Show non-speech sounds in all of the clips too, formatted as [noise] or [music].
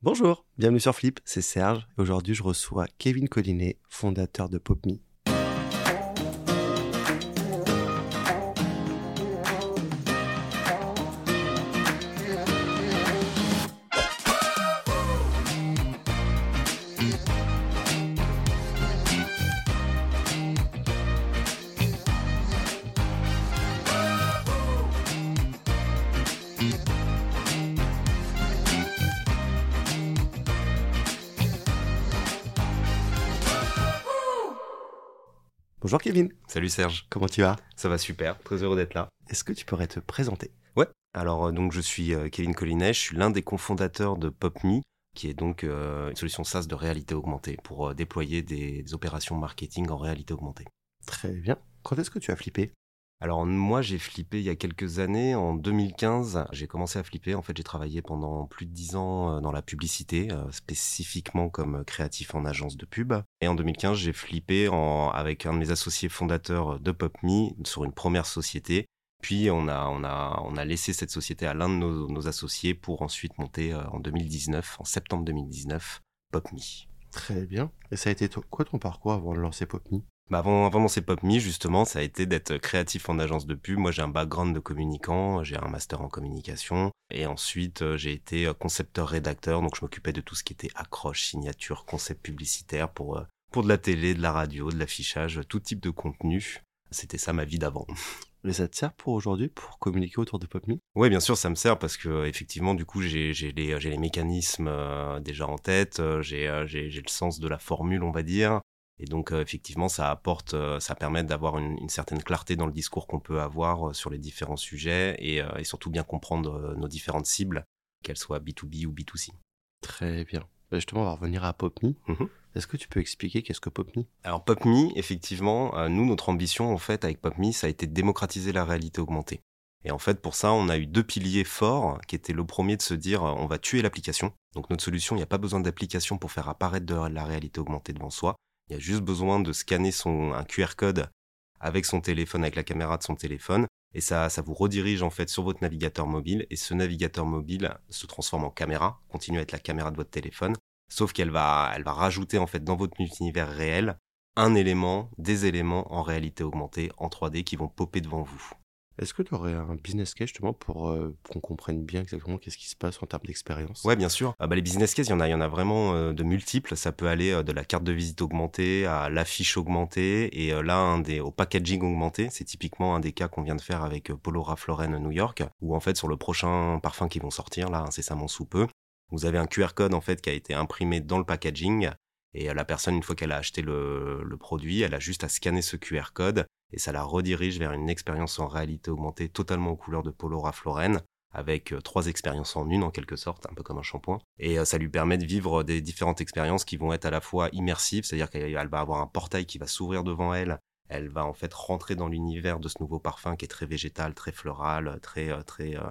Bonjour, bienvenue sur Flip, c'est Serge. Aujourd'hui, je reçois Kevin Collinet, fondateur de PopMe. Bonjour Kevin, Salut Serge, comment tu vas? Ça va super, très heureux d'être là. Est-ce que tu pourrais te présenter? Ouais, alors euh, donc je suis euh, Kevin Collinet, je suis l'un des cofondateurs de PopMe, qui est donc euh, une solution SaaS de réalité augmentée pour euh, déployer des, des opérations marketing en réalité augmentée. Très bien. Quand est-ce que tu as flippé? Alors moi j'ai flippé il y a quelques années, en 2015 j'ai commencé à flipper, en fait j'ai travaillé pendant plus de 10 ans euh, dans la publicité, euh, spécifiquement comme créatif en agence de pub. Et en 2015 j'ai flippé avec un de mes associés fondateurs de PopMe sur une première société. Puis on a, laissé cette société à l'un de nos, associés pour ensuite monter euh, en 2019, en septembre 2019, PopMe. Très bien. Et ça a été quoi ton parcours avant de lancer PopMe Bah avant, avant de lancer PopMe, justement, ça a été d'être créatif en agence de pub. Moi, j'ai un background de communicant, j'ai un master en communication. Et ensuite, euh, j'ai été euh, concepteur-rédacteur, donc je m'occupais de tout ce qui était accroche, signature, concept publicitaire pour, euh, pour de la télé, de la radio, de l'affichage, tout type de contenu. C'était ça ma vie d'avant. [laughs] Et ça te sert pour aujourd'hui pour communiquer autour de PopMe Oui, bien sûr, ça me sert parce que effectivement, du coup, j'ai j'ai les, j'ai les mécanismes euh, déjà en tête, j'ai j'ai j'ai le sens de la formule, on va dire. Et donc, euh, effectivement, ça apporte, euh, ça permet d'avoir une, une certaine clarté dans le discours qu'on peut avoir euh, sur les différents sujets et, et surtout bien comprendre nos différentes cibles, qu'elles soient B2B ou B2C. Très bien. Bah, justement, on va revenir à PopMe. Mhm. Est-ce que tu peux expliquer qu'est-ce que PopMe Alors PopMe, effectivement, nous, notre ambition, en fait, avec PopMe, ça a été de démocratiser la réalité augmentée. Et en fait, pour ça, on a eu deux piliers forts, qui étaient le premier de se dire, on va tuer l'application. Donc notre solution, il n'y a pas besoin d'application pour faire apparaître de la réalité augmentée devant soi. Il y a juste besoin de scanner son, un QR code avec son téléphone, avec la caméra de son téléphone, et ça, ça vous redirige en fait sur votre navigateur mobile, et ce navigateur mobile se transforme en caméra, continue à être la caméra de votre téléphone, sauf qu'elle va, elle va rajouter en fait dans votre univers réel un élément, des éléments en réalité augmentée en 3D qui vont popper devant vous. Est-ce que tu aurais un business case justement pour euh, qu'on comprenne bien exactement qu'est-ce qui se passe en termes d'expérience? Ouais, bien sûr. Ah bah, les business cases, il y en a, vraiment euh, de multiples. Ça peut aller euh, de la carte de visite augmentée à l'affiche augmentée et là, au packaging augmenté. C'est typiquement un des cas qu'on vient de faire avec Polo Ralph New York, où en fait, sur le prochain parfum qui vont sortir, là, incessamment sous peu, vous avez un QR code en fait qui a été imprimé dans le packaging et la personne, une fois qu'elle a acheté le produit, elle a juste à scanner ce QR code et ça la redirige vers une expérience en réalité augmentée totalement aux couleurs de Polo Ralph Lauren avec euh, trois expériences en une en quelque sorte, un peu comme un shampoing. Et euh, ça lui permet de vivre des différentes expériences qui vont être à la fois immersives, c'est-à-dire qu'elle elle va avoir un portail qui va s'ouvrir devant elle. Elle va en fait rentrer dans l'univers de ce nouveau parfum qui est très végétal, très floral, très euh, très euh,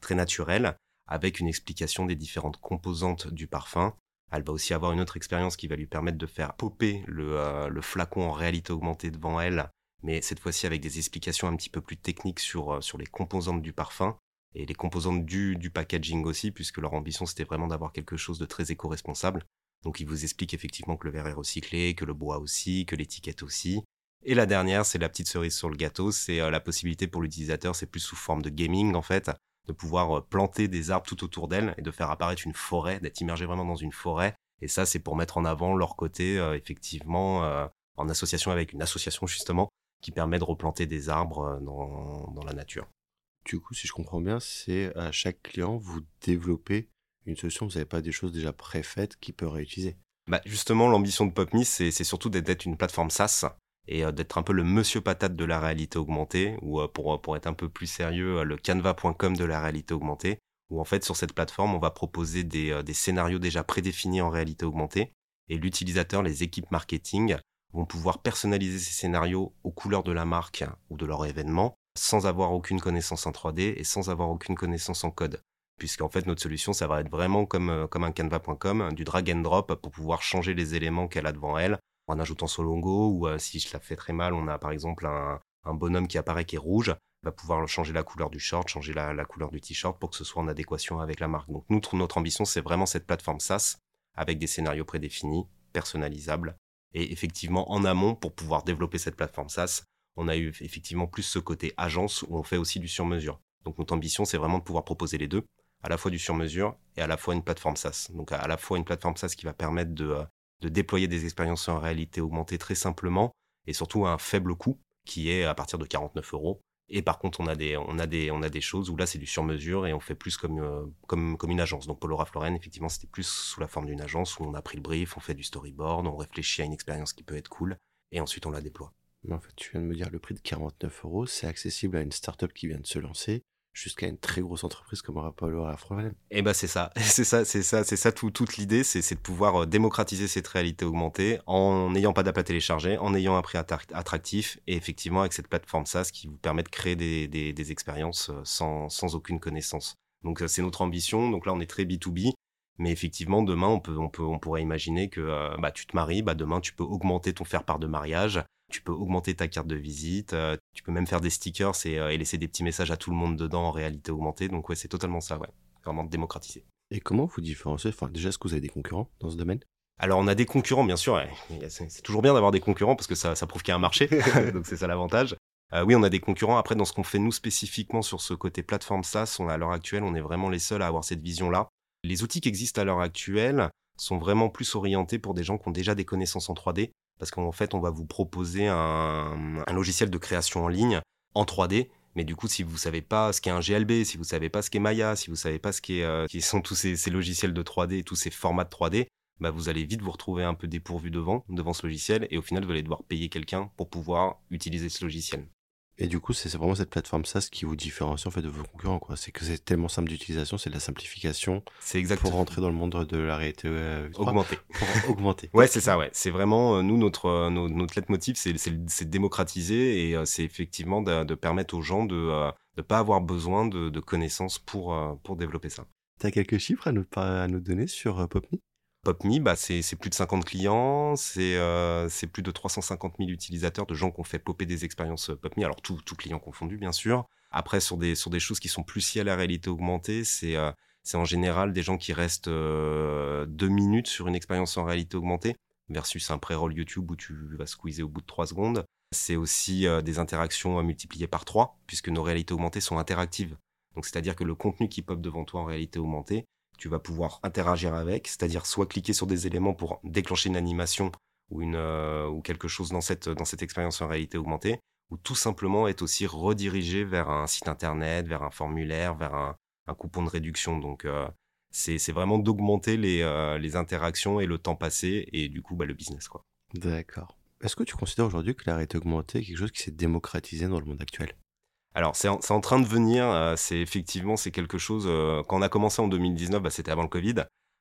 très naturel, avec une explication des différentes composantes du parfum. Elle va aussi avoir une autre expérience qui va lui permettre de faire popper euh, le flacon en réalité augmentée devant elle, mais cette fois-ci avec des explications un petit peu plus techniques sur, euh, sur les composantes du parfum et les composantes du, du packaging aussi, puisque leur ambition c'était vraiment d'avoir quelque chose de très éco-responsable. Donc ils vous expliquent effectivement que le verre est recyclé, que le bois aussi, que l'étiquette aussi. Et la dernière, c'est la petite cerise sur le gâteau, c'est euh, la possibilité pour l'utilisateur, c'est plus sous forme de gaming en fait, de pouvoir euh, planter des arbres tout autour d'elle et de faire apparaître une forêt, d'être immergé vraiment dans une forêt. Et ça, c'est pour mettre en avant leur côté, euh, effectivement, euh, en association avec une association justement, qui permet de replanter des arbres euh, dans, dans la nature. Du coup, si je comprends bien, c'est à chaque client, vous développez une solution, vous n'avez pas des choses déjà préfaites qui peut réutiliser. Bah, justement, l'ambition de PopMe, c'est surtout d'être- une plateforme SaaS et euh, d'être un peu le monsieur patate de la réalité augmentée, ou euh, pour, pour être un peu plus sérieux, le canva.com de la réalité augmentée, où en fait sur cette plateforme, on va proposer des, des scénarios déjà prédéfinis en réalité augmentée, et l'utilisateur, les équipes marketing, vont pouvoir personnaliser ces scénarios aux couleurs de la marque ou de leur événement, sans avoir aucune connaissance en 3D et sans avoir aucune connaissance en code. Puisqu'en fait, notre solution, ça va être vraiment comme, euh, comme un canva.com, du drag and drop pour pouvoir changer les éléments qu'elle a devant elle en ajoutant son logo ou euh, si je la fais très mal, on a par exemple un, bonhomme qui apparaît qui est rouge. va pouvoir changer la couleur du short, changer la, couleur du t-shirt pour que ce soit en adéquation avec la marque. Donc nous, notre ambition, c'est vraiment cette plateforme SaaS avec des scénarios prédéfinis, personnalisables. Et effectivement, en amont, pour pouvoir développer cette plateforme SaaS, on a eu effectivement plus ce côté agence où on fait aussi du sur-mesure. Donc notre ambition, c'est vraiment de pouvoir proposer les deux, à la fois du sur-mesure et à la fois une plateforme SaaS. Donc à la fois une plateforme SaaS qui va permettre de, euh, de déployer des expériences en réalité augmentée très simplement et surtout à un faible coût qui est à partir de 49 euros et par contre, on a des, on a des, on a des choses où là, c'est du sur-mesure et on fait plus comme, euh, une agence. Donc, Polo Ralph Lauren, effectivement, c'était plus sous la forme d'une agence où on a pris le brief, on fait du storyboard, on réfléchit à une expérience qui peut être cool et ensuite on la déploie. En fait, tu viens de me dire le prix de 49 euros, c'est accessible à une startup qui vient de se lancer jusqu'à une très grosse entreprise comme Rapolo à Frozen. Et eh ben [laughs] c'est ça, c'est ça, c'est ça, c'est ça toute l'idée, c'est de pouvoir euh, démocratiser cette réalité augmentée en n'ayant pas d'app à en ayant un prix attractif et effectivement avec cette plateforme SaaS qui vous permet de créer des, expériences euh, sans, aucune connaissance. Donc euh, c'est notre ambition. Donc là on est très B2B. Mais effectivement, demain, on pourrait imaginer que bah, tu te maries, bah, demain, tu peux augmenter ton faire-part de mariage, tu peux augmenter ta carte de visite, euh, tu peux même faire des stickers euh, et, laisser des petits messages à tout le monde dedans en réalité augmentée. Donc ouais, c'est totalement ça, ouais. Vraiment démocratisé. Et comment vous différenciez Enfin, déjà, est-ce que vous avez des concurrents dans ce domaine? Alors on a des concurrents, bien sûr. C'est toujours bien d'avoir des concurrents parce que ça, prouve qu'il y a un marché. [laughs] [laughs] donc c'est ça l'avantage. Euh, oui, on a des concurrents. Après, dans ce qu'on fait nous spécifiquement sur ce côté plateforme SaaS, on, à l'heure actuelle, on est vraiment les seuls à avoir cette vision-là. Les outils qui existent à l'heure actuelle sont vraiment plus orientés pour des gens qui ont déjà des connaissances en 3D parce qu'en fait, on va vous proposer un, logiciel de création en ligne en 3D. Mais du coup, si vous savez pas ce qu'est un GLB, si vous savez pas ce qu'est Maya, si vous savez pas ce qu'est, euh, qui sont tous ces, logiciels de 3D, tous ces formats de 3D, bah vous allez vite vous retrouver un peu dépourvu devant, devant ce logiciel, et au final, vous allez devoir payer quelqu'un pour pouvoir utiliser ce logiciel. Et du coup, c'est vraiment cette plateforme SaaS qui vous différencie en fait de vos concurrents. Quoi. C'est que c'est tellement simple d'utilisation, c'est de la simplification. C'est exactement. Pour rentrer dans le monde de la réalité euh, augmentée. Pour augmenter. [laughs] ouais, c'est ça. Ouais, c'est vraiment euh, nous notre euh, notre, notre leitmotiv, c'est c'est démocratiser et c'est effectivement de, de, permettre aux gens de ne pas avoir besoin de, de connaissances pour pour développer ça. Tu as quelques chiffres à nous, à nous donner sur PopMe PopMe, bah, c'est plus de 50 clients, euh, c'est plus de 350 000 utilisateurs de gens qui ont fait popper des expériences euh, PopMe, alors tout, tout client confondu bien sûr. Après, sur des, choses qui sont plus liées à la réalité augmentée, c'est euh, en général des gens qui restent deux minutes sur une expérience en réalité augmentée versus un pré-roll YouTube où tu vas squeezer au bout de trois secondes. C'est aussi des interactions multipliées par trois, puisque nos réalités augmentées sont interactives. Donc, c'est-à-dire que le contenu qui pop devant toi en réalité augmentée, tu vas pouvoir interagir avec, c'est-à-dire soit cliquer sur des éléments pour déclencher une animation ou, une, euh, ou quelque chose dans cette, dans cette expérience en réalité augmentée, ou tout simplement être aussi redirigé vers un site internet, vers un formulaire, vers un, coupon de réduction. Donc euh, c'est vraiment d'augmenter les, euh, les interactions et le temps passé et du coup bah, le business. D'accord. Est-ce que tu considères aujourd'hui que la réalité augmentée est quelque chose qui s'est démocratisé dans le monde actuel? Alors c'est en, train de venir, euh, c'est effectivement c'est quelque chose. Euh, quand on a commencé en 2019, bah, c'était avant le Covid.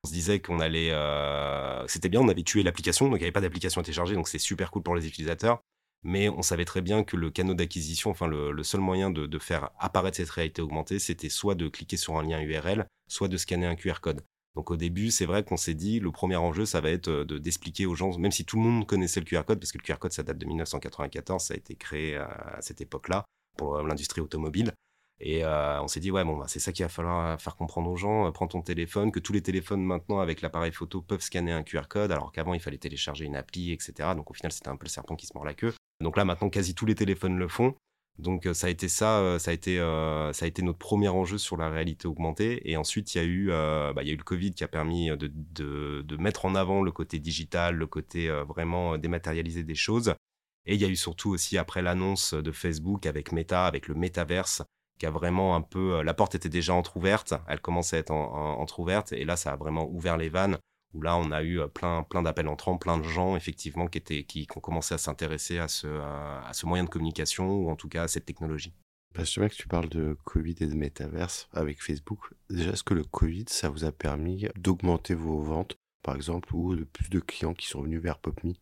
On se disait qu'on allait, euh, c'était bien, on avait tué l'application, donc il n'y avait pas d'application à télécharger, donc c'est super cool pour les utilisateurs. Mais on savait très bien que le canal d'acquisition, enfin le, seul moyen de, faire apparaître cette réalité augmentée, c'était soit de cliquer sur un lien URL, soit de scanner un QR code. Donc au début, c'est vrai qu'on s'est dit, le premier enjeu, ça va être de d'expliquer aux gens, même si tout le monde connaissait le QR code, parce que le QR code, ça date de 1994, ça a été créé à cette époque-là pour euh, l'industrie automobile. Et euh, on s'est dit, ouais, bon, bah, c'est ça qu'il va falloir euh, faire comprendre aux gens. prends ton téléphone, que tous les téléphones maintenant avec l'appareil photo peuvent scanner un QR code, alors qu'avant il fallait télécharger une appli, etc. Donc au final, c'était un peu le serpent qui se mord la queue. Donc là, maintenant, quasi tous les téléphones le font. Donc ça a été ça, ça a été, ça a été notre premier enjeu sur la réalité augmentée. Et ensuite, il y a eu, bah, y a eu le Covid qui a permis de, de, de, mettre en avant le côté digital, le côté vraiment dématérialisé des choses. Et il y a eu surtout aussi après l'annonce de Facebook avec Meta, avec le Metaverse, qui a vraiment un peu... Euh, la porte était déjà entr'ouverte, elle commençait à être en, entr'ouverte, et là, ça a vraiment ouvert les vannes, où là, on a eu euh, plein, plein d'appels entrants, plein de gens, effectivement, qui, ont commencé à s'intéresser à ce, moyen de communication, ou en tout cas à cette technologie. Parce que que tu parles de Covid et de Metaverse avec Facebook. Déjà, est-ce que le Covid, ça vous a permis d'augmenter vos ventes, par exemple, ou de plus de clients qui sont venus vers PopMe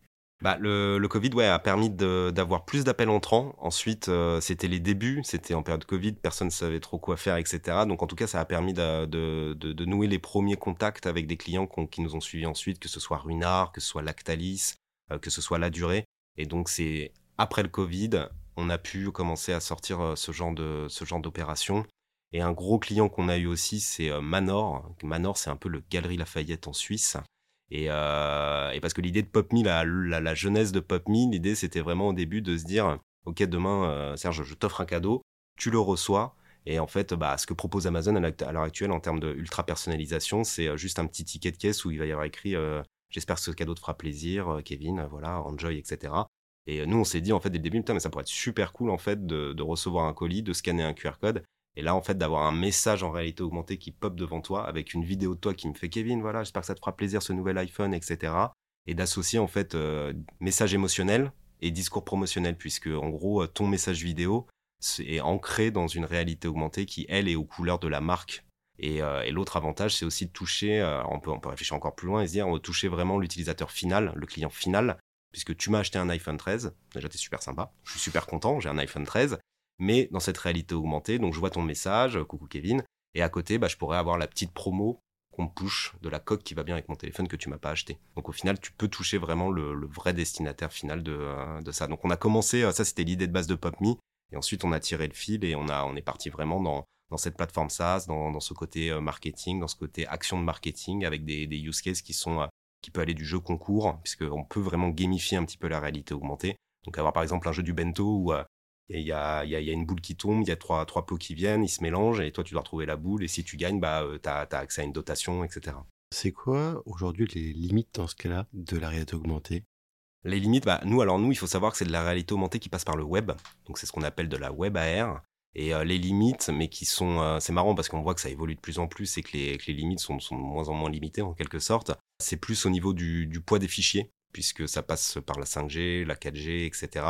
bah, le, le, Covid ouais, a permis d'avoir plus d'appels entrants. Ensuite, euh, c'était les débuts, c'était en période Covid, personne ne savait trop quoi faire, etc. Donc en tout cas, ça a permis de, de, de, nouer les premiers contacts avec des clients qui nous ont suivis ensuite, que ce soit Runard, que ce soit Lactalis, euh, que ce soit La Durée. Et donc c'est après le Covid, on a pu commencer à sortir de ce genre d'opération. Et un gros client qu'on a eu aussi, c'est Manor. Manor, c'est un peu le Galerie Lafayette en Suisse. Et, parce que l'idée de PopMe, la, la, la, jeunesse de PopMe, l'idée c'était vraiment au début de se dire, ok demain Serge, je t'offre un cadeau, tu le reçois, et en fait, bah, ce que propose Amazon à l'heure actuelle en termes de ultra personnalisation, c'est euh, juste un petit ticket de caisse où il va y avoir écrit euh, J'espère que ce cadeau te fera plaisir, euh, Kevin, voilà, enjoy, etc. Et nous, on s'est dit en fait dès le début, mais ça pourrait être super cool en fait de, recevoir un colis, de scanner un QR code, et là en fait d'avoir un message en réalité augmentée qui pop devant toi avec une vidéo de toi qui me fait Kevin, voilà, j'espère que ça te fera plaisir ce nouvel iPhone, etc. Et d'associer en fait message émotionnel et discours promotionnel, puisque en gros ton message vidéo est ancré dans une réalité augmentée qui, elle, est aux couleurs de la marque. Et, euh, l'autre avantage, c'est aussi de toucher, euh, on, peut, on peut réfléchir encore plus loin et se dire, on va toucher vraiment l'utilisateur final, le client final, puisque tu m'as acheté un iPhone 13, déjà t'es super sympa, je suis super content, j'ai un iPhone 13, mais dans cette réalité augmentée, donc je vois ton message, coucou Kevin, et à côté, bah, je pourrais avoir la petite promo qu'on push de la coque qui va bien avec mon téléphone que tu m'as pas acheté. Donc au final, tu peux toucher vraiment le, vrai destinataire final de, euh, de, ça. Donc on a commencé, ça c'était l'idée de base de PopMe, et ensuite, on a tiré le fil et on, a, on est parti vraiment dans, dans cette plateforme SaaS, dans, dans ce côté euh, marketing, dans ce côté action de marketing, avec des, use cases qui sont euh, qui peut aller du jeu concours, puisqu'on peut vraiment gamifier un petit peu la réalité augmentée. Donc avoir par exemple un jeu du bento où euh, il y, a, y, a, y, a, une boule qui tombe, il y a trois, trois pots qui viennent, ils se mélangent, et toi tu dois retrouver la boule, et si tu gagnes, bah, tu as, as, accès à une dotation, etc. C'est quoi aujourd'hui les limites dans ce cas-là de la réalité augmentée? Les limites, bah, nous, alors nous, il faut savoir que c'est de la réalité augmentée qui passe par le web. Donc c'est ce qu'on appelle de la web AR. Et euh, les limites, mais qui sont, euh, c'est marrant parce qu'on voit que ça évolue de plus en plus et que les, les limites sont, sont, de moins en moins limitées en quelque sorte. C'est plus au niveau du, du, poids des fichiers, puisque ça passe par la 5G, la 4G, etc.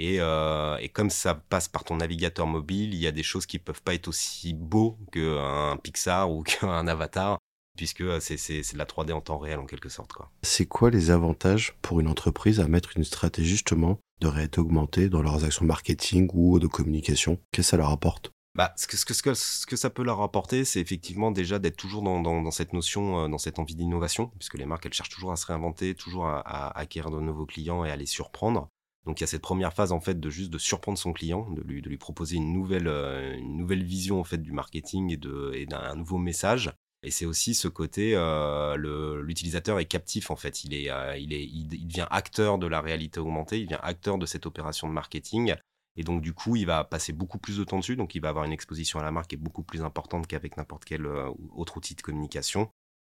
Et, euh, et, comme ça passe par ton navigateur mobile, il y a des choses qui peuvent pas être aussi beaux qu'un Pixar ou [laughs] qu'un Avatar puisque euh, c'est de la 3D en temps réel en quelque sorte. C'est quoi les avantages pour une entreprise à mettre une stratégie justement de réalité augmentée dans leurs actions marketing ou de communication? Qu'est-ce que ça leur apporte? Bah, ce, que, ce, que, ce que ça peut leur apporter, c'est effectivement déjà d'être toujours dans, dans, dans, cette notion, euh, dans cette envie d'innovation, puisque les marques, elles cherchent toujours à se réinventer, toujours à, à, acquérir de nouveaux clients et à les surprendre. Donc il y a cette première phase en fait de juste de surprendre son client, de lui, de lui proposer une nouvelle, euh, une nouvelle vision en fait du marketing et d'un nouveau message et c'est aussi ce côté, euh, l'utilisateur est captif en fait. Il est, euh, il est, il, devient acteur de la réalité augmentée. Il devient acteur de cette opération de marketing. Et donc du coup, il va passer beaucoup plus de temps dessus. Donc il va avoir une exposition à la marque qui est beaucoup plus importante qu'avec n'importe quel euh, autre outil de communication.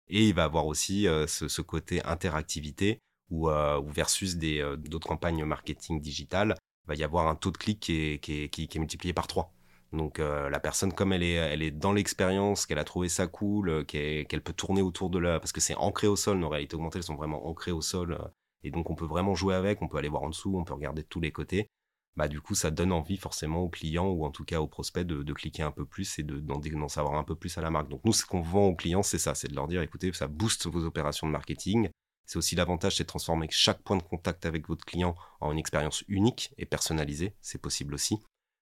Et il va avoir aussi ce, côté interactivité où, versus des d'autres campagnes marketing digitales, il va y avoir un taux de clic qui est, qui est, qui est multiplié par 3. Donc euh, la personne, comme elle est, elle est dans l'expérience, qu'elle a trouvé ça cool, euh, qu'elle peut tourner autour de la... Parce que c'est ancré au sol, nos réalités augmentées, elles sont vraiment ancrées au sol. Euh, et donc on peut vraiment jouer avec, on peut aller voir en dessous, on peut regarder de tous les côtés. Bah du coup, ça donne envie forcément aux clients ou en tout cas aux prospects de, de cliquer un peu plus et d'en savoir un peu plus à la marque. Donc nous, ce qu'on vend aux clients, c'est ça, c'est de leur dire, écoutez, ça booste vos opérations de marketing. C'est aussi l'avantage, c'est de transformer chaque point de contact avec votre client en une expérience unique et personnalisée. C'est possible aussi.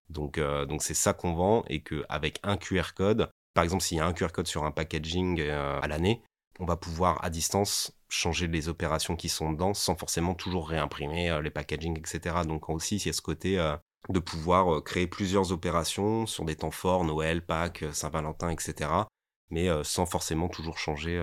Donc, euh, c'est ça qu'on vend et qu'avec un QR code, par exemple, s'il y a un QR code sur un packaging euh, à l'année, on va pouvoir à distance changer les opérations qui sont dedans sans forcément toujours réimprimer euh, les packaging, etc. Donc aussi, il y a ce côté de pouvoir créer plusieurs opérations sur des temps forts, Noël, Pâques, Saint-Valentin, etc. Mais sans forcément toujours changer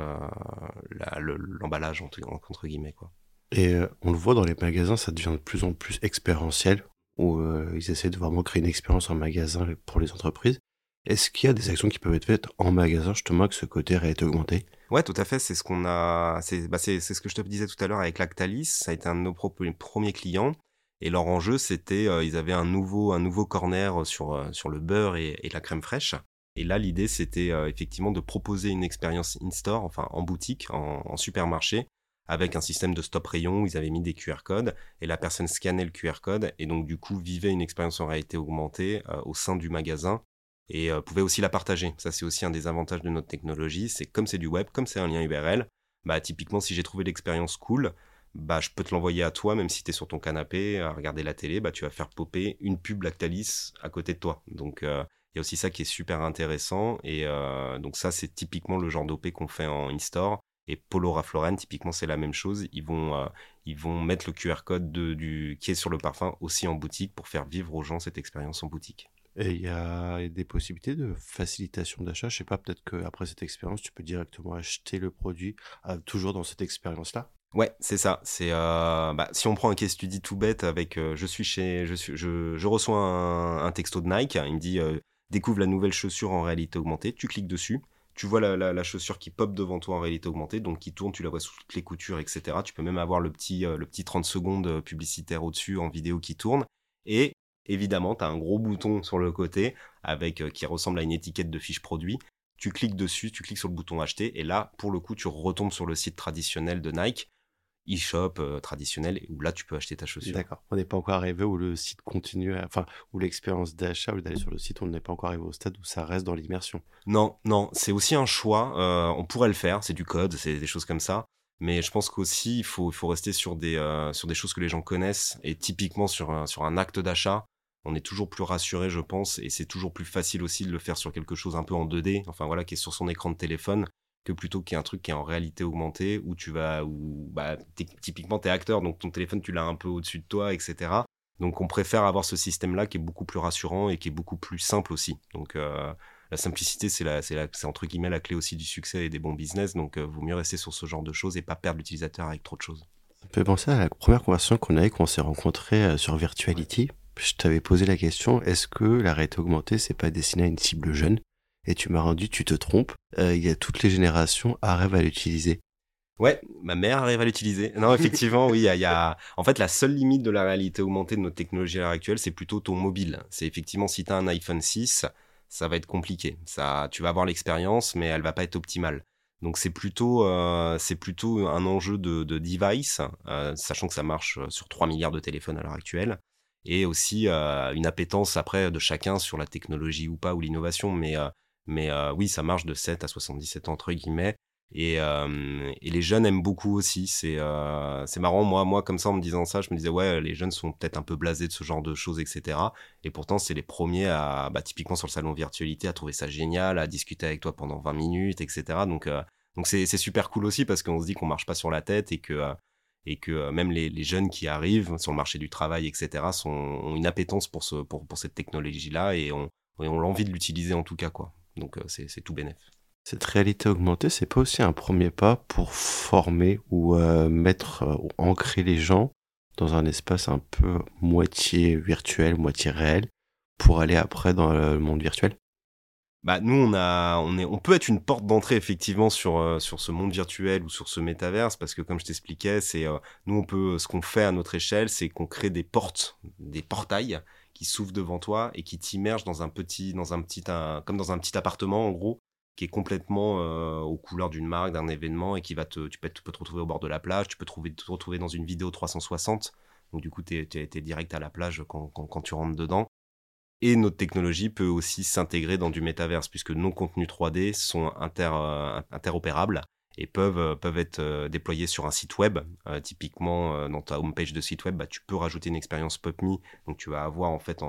l'emballage, entre, entre, guillemets. Quoi. Et on le voit dans les magasins, ça devient de plus en plus expérientiel où euh, ils essaient de vraiment créer une expérience en magasin pour les entreprises. Est-ce qu'il y a des actions qui peuvent être faites en magasin justement avec ce côté réalité augmenté? Ouais, tout à fait. C'est ce qu'on a. C'est bah, ce que je te disais tout à l'heure avec Lactalis. Ça a été un de nos premiers clients. Et leur enjeu, c'était, euh, ils avaient un nouveau, un nouveau corner sur, euh, sur le beurre et, et, la crème fraîche. Et là, l'idée, c'était effectivement de proposer une expérience in-store, enfin en boutique, en, supermarché, avec un système de stop rayon où ils avaient mis des QR codes et la personne scannait le QR code et donc du coup vivait une expérience en réalité augmentée euh, au sein du magasin et euh, pouvait aussi la partager. Ça c'est aussi un des avantages de notre technologie, c'est comme c'est du web, comme c'est un lien URL, bah typiquement si j'ai trouvé l'expérience cool, bah je peux te l'envoyer à toi même si tu es sur ton canapé à regarder la télé, bah tu vas faire popper une pub Lactalis à côté de toi. Donc euh, il y a aussi ça qui est super intéressant et donc ça c'est typiquement le genre d'OP qu'on fait en in-store Et Polo Lauren, typiquement, c'est la même chose. Ils vont, euh, ils vont mettre le QR code de, du, qui est sur le parfum aussi en boutique pour faire vivre aux gens cette expérience en boutique. Et il y a des possibilités de facilitation d'achat. Je sais pas, peut-être qu'après cette expérience, tu peux directement acheter le produit euh, toujours dans cette expérience-là? Ouais, c'est ça. C'est euh, bah, si on prend un case study tout bête avec euh, je suis chez je suis je, je reçois un, un, texto de Nike, il me dit découvre la nouvelle chaussure en réalité augmentée. Tu cliques dessus, tu vois la, chaussure qui pop devant toi en réalité augmentée, donc qui tourne, tu la vois sous toutes les coutures, etc. Tu peux même avoir le petit le petit 30 secondes publicitaire au-dessus en vidéo qui tourne. Et évidemment, tu as un gros bouton sur le côté avec euh, qui ressemble à une étiquette de fiche produit. Tu cliques dessus, tu cliques sur le bouton acheter et là, pour le coup, tu retombes sur le site traditionnel de Nike, e-shop euh, traditionnel, où là, tu peux acheter ta chaussure. D'accord. On n'est pas encore arrivé où le site continue, enfin, où l'expérience d'achat, ou d'aller sur le site, on n'est pas encore arrivé au stade où ça reste dans l'immersion. Non, non, c'est aussi un choix. Euh, on pourrait le faire, c'est du code, c'est des choses comme ça. Mais je pense qu'aussi, il faut, faut rester sur des, euh, sur des choses que les gens connaissent. Et typiquement, sur un, sur un acte d'achat, on est toujours plus rassuré, je pense, et c'est toujours plus facile aussi de le faire sur quelque chose un peu en 2D, enfin voilà, qui est sur son écran de téléphone, que plutôt qu'il y ait un truc qui est en réalité augmentée, où tu vas, où bah, es, typiquement t'es acteur, donc ton téléphone tu l'as un peu au-dessus de toi, etc. Donc on préfère avoir ce système-là qui est beaucoup plus rassurant et qui est beaucoup plus simple aussi. Donc euh, la simplicité, c'est la, c'est entre guillemets la clé aussi du succès et des bons business. Donc euh, vaut mieux rester sur ce genre de choses et pas perdre l'utilisateur avec trop de choses. Ça peut penser à la première conversation qu'on a eue quand on s'est rencontrés euh, sur Virtuality je t'avais posé la question, est-ce que la réalité augmentée, c'est pas destiné à une cible jeune? Et tu m'as rendu, tu te trompes, euh, il y a toutes les générations arrivent à l'utiliser. Ouais, ma mère arrive à l'utiliser. Non, [laughs] effectivement, oui, il y, a, En fait, la seule limite de la réalité augmentée de notre technologie à l'heure actuelle, c'est plutôt ton mobile. C'est effectivement, si tu as un iPhone 6, ça va être compliqué. Ça, tu vas avoir l'expérience, mais elle va pas être optimale. Donc c'est plutôt, euh, c'est plutôt un enjeu de, de device, euh, sachant que ça marche sur 3 milliards de téléphones à l'heure actuelle et aussi euh, une appétence après de chacun sur la technologie ou pas ou l'innovation. Mais, mais euh, oui, ça marche de 7 à 77 ans, entre guillemets. Et, et, les jeunes aiment beaucoup aussi. C'est c'est marrant, moi, moi, comme ça, en me disant ça, je me disais, ouais, les jeunes sont peut-être un peu blasés de ce genre de choses, etc. Et pourtant, c'est les premiers à, bah, typiquement sur le salon virtualité, à trouver ça génial, à discuter avec toi pendant 20 minutes, etc. Donc, donc c'est super cool aussi parce qu'on se dit qu'on marche pas sur la tête et que et que euh, même les, jeunes qui arrivent sur le marché du travail, etc., ont une appétence pour, ce, pour, pour cette technologie-là et ont, ont l'envie de l'utiliser en tout cas. quoi. Donc euh, c'est tout bénéf. Cette réalité augmentée, c'est pas aussi un premier pas pour former ou euh, mettre ou ancrer les gens dans un espace un peu moitié virtuel, moitié réel, pour aller après dans le monde virtuel? Bah nous on a on est on peut être une porte d'entrée effectivement sur euh, sur ce monde virtuel ou sur ce métaverse parce que comme je t'expliquais c'est euh, nous on peut ce qu'on fait à notre échelle c'est qu'on crée des portes des portails qui s'ouvrent devant toi et qui t'immergent dans un petit dans un petit comme dans un petit appartement en gros qui est complètement euh, aux couleurs d'une marque d'un événement et qui va te tu peux, te retrouver au bord de la plage tu peux trouver, te retrouver dans une vidéo 360 donc du coup tu es, direct à la plage quand tu rentres dedans. Et notre technologie peut aussi s'intégrer dans du métaverse, puisque nos contenus 3D sont inter, euh, interopérables et peuvent, euh, peuvent être euh, déployés sur un site web. typiquement, dans ta homepage de site web, bah, tu peux rajouter une expérience PubMe, donc tu vas avoir en fait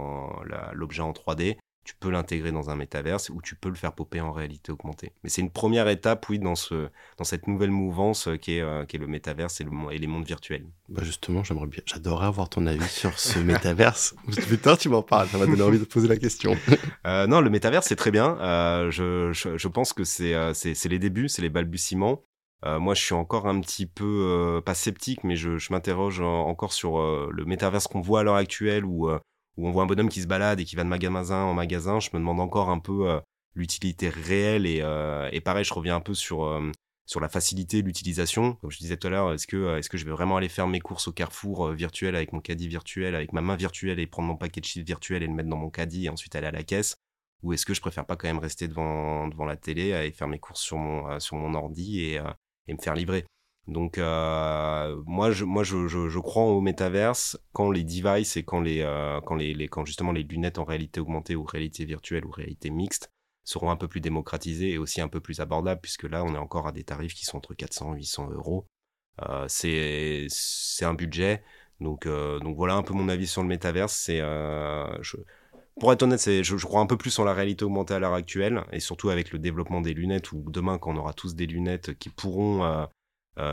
l'objet en 3D tu peux l'intégrer dans un métaverse ou tu peux le faire popper en réalité augmentée. Mais c'est une première étape, oui, dans, ce, dans cette nouvelle mouvance euh, qui est, euh, qui est le métaverse et, le, et les mondes virtuels. Bah justement, j'aimerais bien, j'adorerais avoir ton avis sur ce [laughs] métaverse. Putain, tu m'en parles, ça m'a donné envie de poser la question. [laughs] euh, non, le métaverse, c'est très bien. Euh, je, je, je, pense que c'est, les débuts, c'est les balbutiements. Moi, je suis encore un petit peu, pas sceptique, mais je, je m'interroge encore sur le métaverse qu'on voit à l'heure actuelle où où on voit un bonhomme qui se balade et qui va de magasin en magasin, je me demande encore un peu euh, l'utilité réelle et, euh, et pareil, je reviens un peu sur euh, sur la facilité l'utilisation. Comme je disais tout à l'heure, est-ce que est-ce que je vais vraiment aller faire mes courses au Carrefour virtuel avec mon caddie virtuel, avec ma main virtuelle et prendre mon paquet de chips virtuel et le mettre dans mon caddie et ensuite aller à la caisse? Ou est-ce que je préfère pas quand même rester devant devant la télé et faire mes courses sur mon sur mon ordi et et me faire livrer? Donc euh, moi, je, moi je, je, je, crois au métaverse quand les devices et quand les, euh, quand les, les, quand justement les lunettes en réalité augmentée ou réalité virtuelle ou réalité mixte seront un peu plus démocratisées et aussi un peu plus abordables puisque là on est encore à des tarifs qui sont entre 400 et 800 euros. Euh, c'est un budget donc euh, donc voilà un peu mon avis sur le métaverse. C'est euh, pour être honnête, je, je, crois un peu plus en la réalité augmentée à l'heure actuelle, et surtout avec le développement des lunettes, ou demain, quand on aura tous des lunettes qui pourront euh,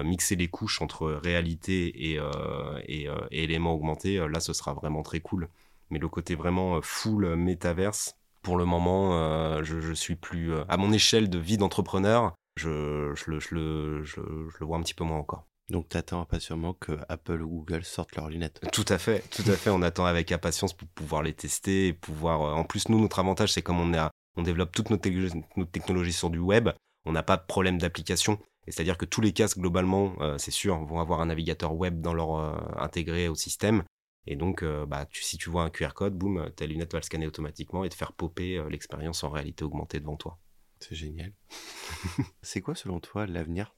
mixer les couches entre réalité et, euh, et, éléments augmentés, là, ce sera vraiment très cool. Mais le côté vraiment full métaverse, pour le moment, je, je, suis plus à mon échelle de vie d'entrepreneur. Je, je, je, le, je, le vois un petit peu moins encore. Donc tu attends impatiemment que Apple ou Google sortent leurs lunettes. Tout à fait, tout à fait. On attend avec impatience pour pouvoir les tester et pouvoir. Euh, en plus, nous, notre avantage, c'est comme on, est on développe toutes nos, technologies sur du web, on n'a pas de problème d'application. C'est-à-dire que tous les casques, globalement, euh, c'est sûr, vont avoir un navigateur web dans leur euh, intégré au système. Et donc, bah, si tu vois un QR code, boum, ta lunette va le scanner automatiquement et te faire popper l'expérience en réalité augmentée devant toi. C'est génial. [laughs] c'est quoi, selon toi, l'avenir?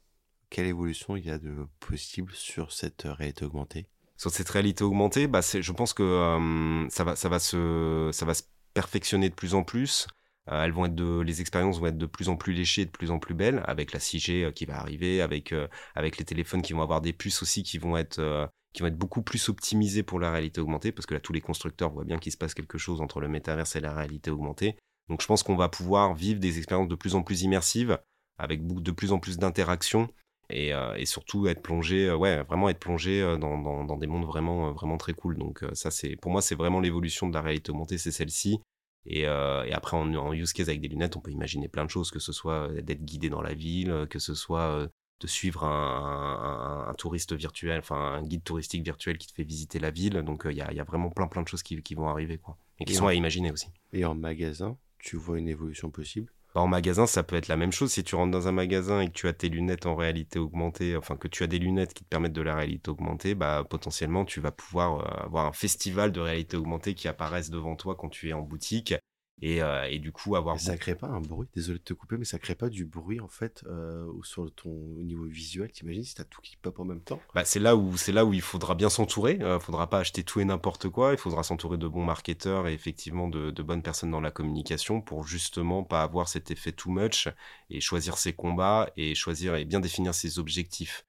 Quelle évolution il y a de possible sur cette réalité augmentée? Sur cette réalité augmentée, bah je pense que euh, ça, va, ça, va se, ça va se perfectionner de plus en plus. Euh, elles vont être de, les expériences vont être de plus en plus léchées de plus en plus belles, avec la 6G euh, qui va arriver, avec, avec les téléphones qui vont avoir des puces aussi qui vont être qui vont être beaucoup plus optimisés pour la réalité augmentée, parce que là, tous les constructeurs voient bien qu'il se passe quelque chose entre le métaverse et la réalité augmentée. Donc, je pense qu'on va pouvoir vivre des expériences de plus en plus immersives, avec de plus en plus d'interactions, euh, et, surtout être plongé, euh, ouais, vraiment être plongé euh, dans, dans, des mondes vraiment, vraiment très cool. Donc ça, c'est pour moi, c'est vraiment l'évolution de la réalité augmentée, c'est celle-ci. Et, et, après, en, use case avec des lunettes, on peut imaginer plein de choses, que ce soit d'être guidé dans la ville, que ce soit de suivre un, un, touriste virtuel, enfin un guide touristique virtuel qui te fait visiter la ville. Donc il y a, y, a, vraiment plein plein de choses qui, qui vont arriver, quoi, et qui sont à imaginer aussi. Et en magasin, tu vois une évolution possible? Bah, en magasin, ça peut être la même chose. Si tu rentres dans un magasin et que tu as tes lunettes en réalité augmentée, enfin que tu as des lunettes qui te permettent de la réalité augmentée, bah potentiellement tu vas pouvoir euh, avoir un festival de réalité augmentée qui apparaisse devant toi quand tu es en boutique et, euh, et, du coup avoir. Ça crée pas un bruit, désolé de te couper, mais ça crée pas du bruit en fait euh, sur ton au niveau visuel. T'imagines si t'as tout qui pop en même temps? Bah, c'est là où c'est là où il faudra bien s'entourer. Euh, faudra pas acheter tout et n'importe quoi. Il faudra s'entourer de bons marketeurs et effectivement de, de, bonnes personnes dans la communication pour justement pas avoir cet effet too much et choisir ses combats et choisir et bien définir ses objectifs.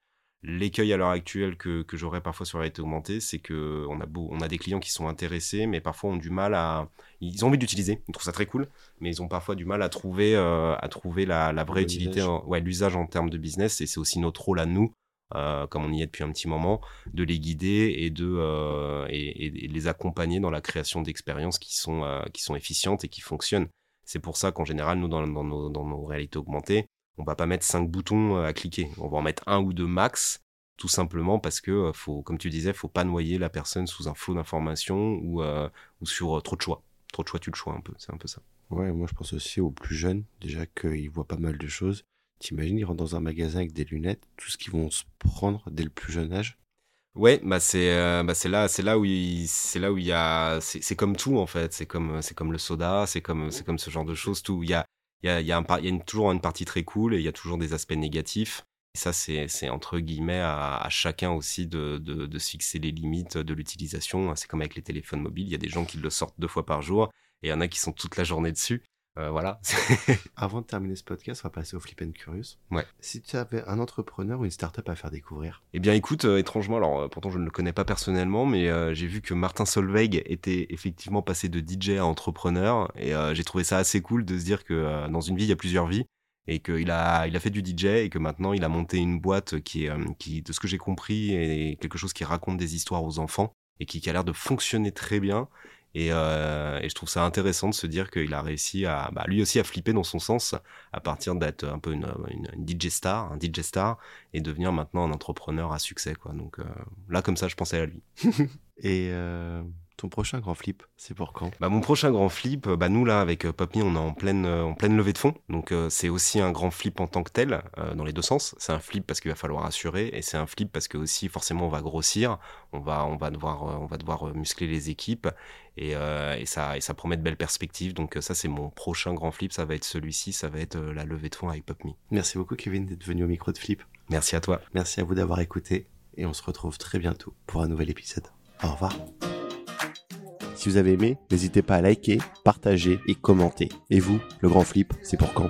L'écueil à l'heure actuelle que, que j'aurais parfois sur la réalité augmentée, c'est que on a, beau, on a des clients qui sont intéressés, mais parfois ont du mal à. Ils ont envie d'utiliser, ils trouvent ça très cool, mais ils ont parfois du mal à trouver, euh, à trouver la, la vraie utilité, ouais, l'usage en termes de business, et c'est aussi notre rôle à nous, euh, comme on y est depuis un petit moment, de les guider et de euh, et, et, les accompagner dans la création d'expériences qui sont qui sont efficientes et qui fonctionnent. C'est pour ça qu'en général, nous dans, dans, nos, dans nos réalités augmentées, on va pas mettre cinq boutons euh, à cliquer. On va en mettre un ou deux max, tout simplement parce que euh, faut, comme tu disais, faut pas noyer la personne sous un flot d'informations ou, euh, ou sur trop de choix. Trop de choix, tu le choix un peu. C'est un peu ça. Ouais, moi je pense aussi aux plus jeunes, déjà qu'ils voient pas mal de choses. T'imagines, ils rentrent dans un magasin avec des lunettes, tout ce qu'ils vont se prendre dès le plus jeune âge. Ouais, bah c'est bah c'est là c'est là où il c'est là où il y a c'est comme tout en fait, c'est comme c'est comme le soda, c'est comme c'est comme ce genre de choses tout, il y a il y a, toujours une partie très cool et il y a toujours des aspects négatifs. Et ça, c'est entre guillemets à, chacun aussi de, de, de se fixer les limites de l'utilisation. C'est comme avec les téléphones mobiles, il y a des gens qui le sortent deux fois par jour et il y en a qui sont toute la journée dessus. Euh, voilà. [laughs] Avant de terminer ce podcast, on va passer au Flip and Curious. Ouais. Si tu avais un entrepreneur ou une startup à faire découvrir? Eh bien, écoute, euh, étrangement, alors euh, pourtant je ne le connais pas personnellement, mais j'ai vu que Martin Solveig était effectivement passé de DJ à entrepreneur, et j'ai trouvé ça assez cool de se dire que dans une vie, il y a plusieurs vies, et qu'il a, il a fait du DJ, et que maintenant il a monté une boîte qui est, qui, de ce que j'ai compris, est quelque chose qui raconte des histoires aux enfants, et qui, qui a l'air de fonctionner très bien. Euh, et, je trouve ça intéressant de se dire qu'il a réussi à, bah, lui aussi à flipper dans son sens, à partir d'être un peu une, une, DJ star, un DJ star, et devenir maintenant un entrepreneur à succès, quoi. Donc euh, là, comme ça, je pensais à lui. [laughs] et euh, ton prochain grand flip, c'est pour quand? Bah, Mon prochain grand flip, bah, nous là, avec Popme, on est en pleine, en pleine levée de fonds. Donc c'est aussi un grand flip en tant que tel, dans les deux sens. C'est un flip parce qu'il va falloir assurer, et c'est un flip parce que aussi, forcément, on va grossir, on va, on va, devoir, on va devoir muscler les équipes, et, et, ça, et ça promet de belles perspectives. Donc ça, c'est mon prochain grand flip, ça va être celui-ci, ça va être la levée de fonds avec PopMe. Merci beaucoup Kevin d'être venu au micro de Flip. Merci à toi. Merci à vous d'avoir écouté, et on se retrouve très bientôt pour un nouvel épisode. Au revoir. Si vous avez aimé, n'hésitez pas à liker, partager et commenter. Et vous, le grand flip, c'est pour quand?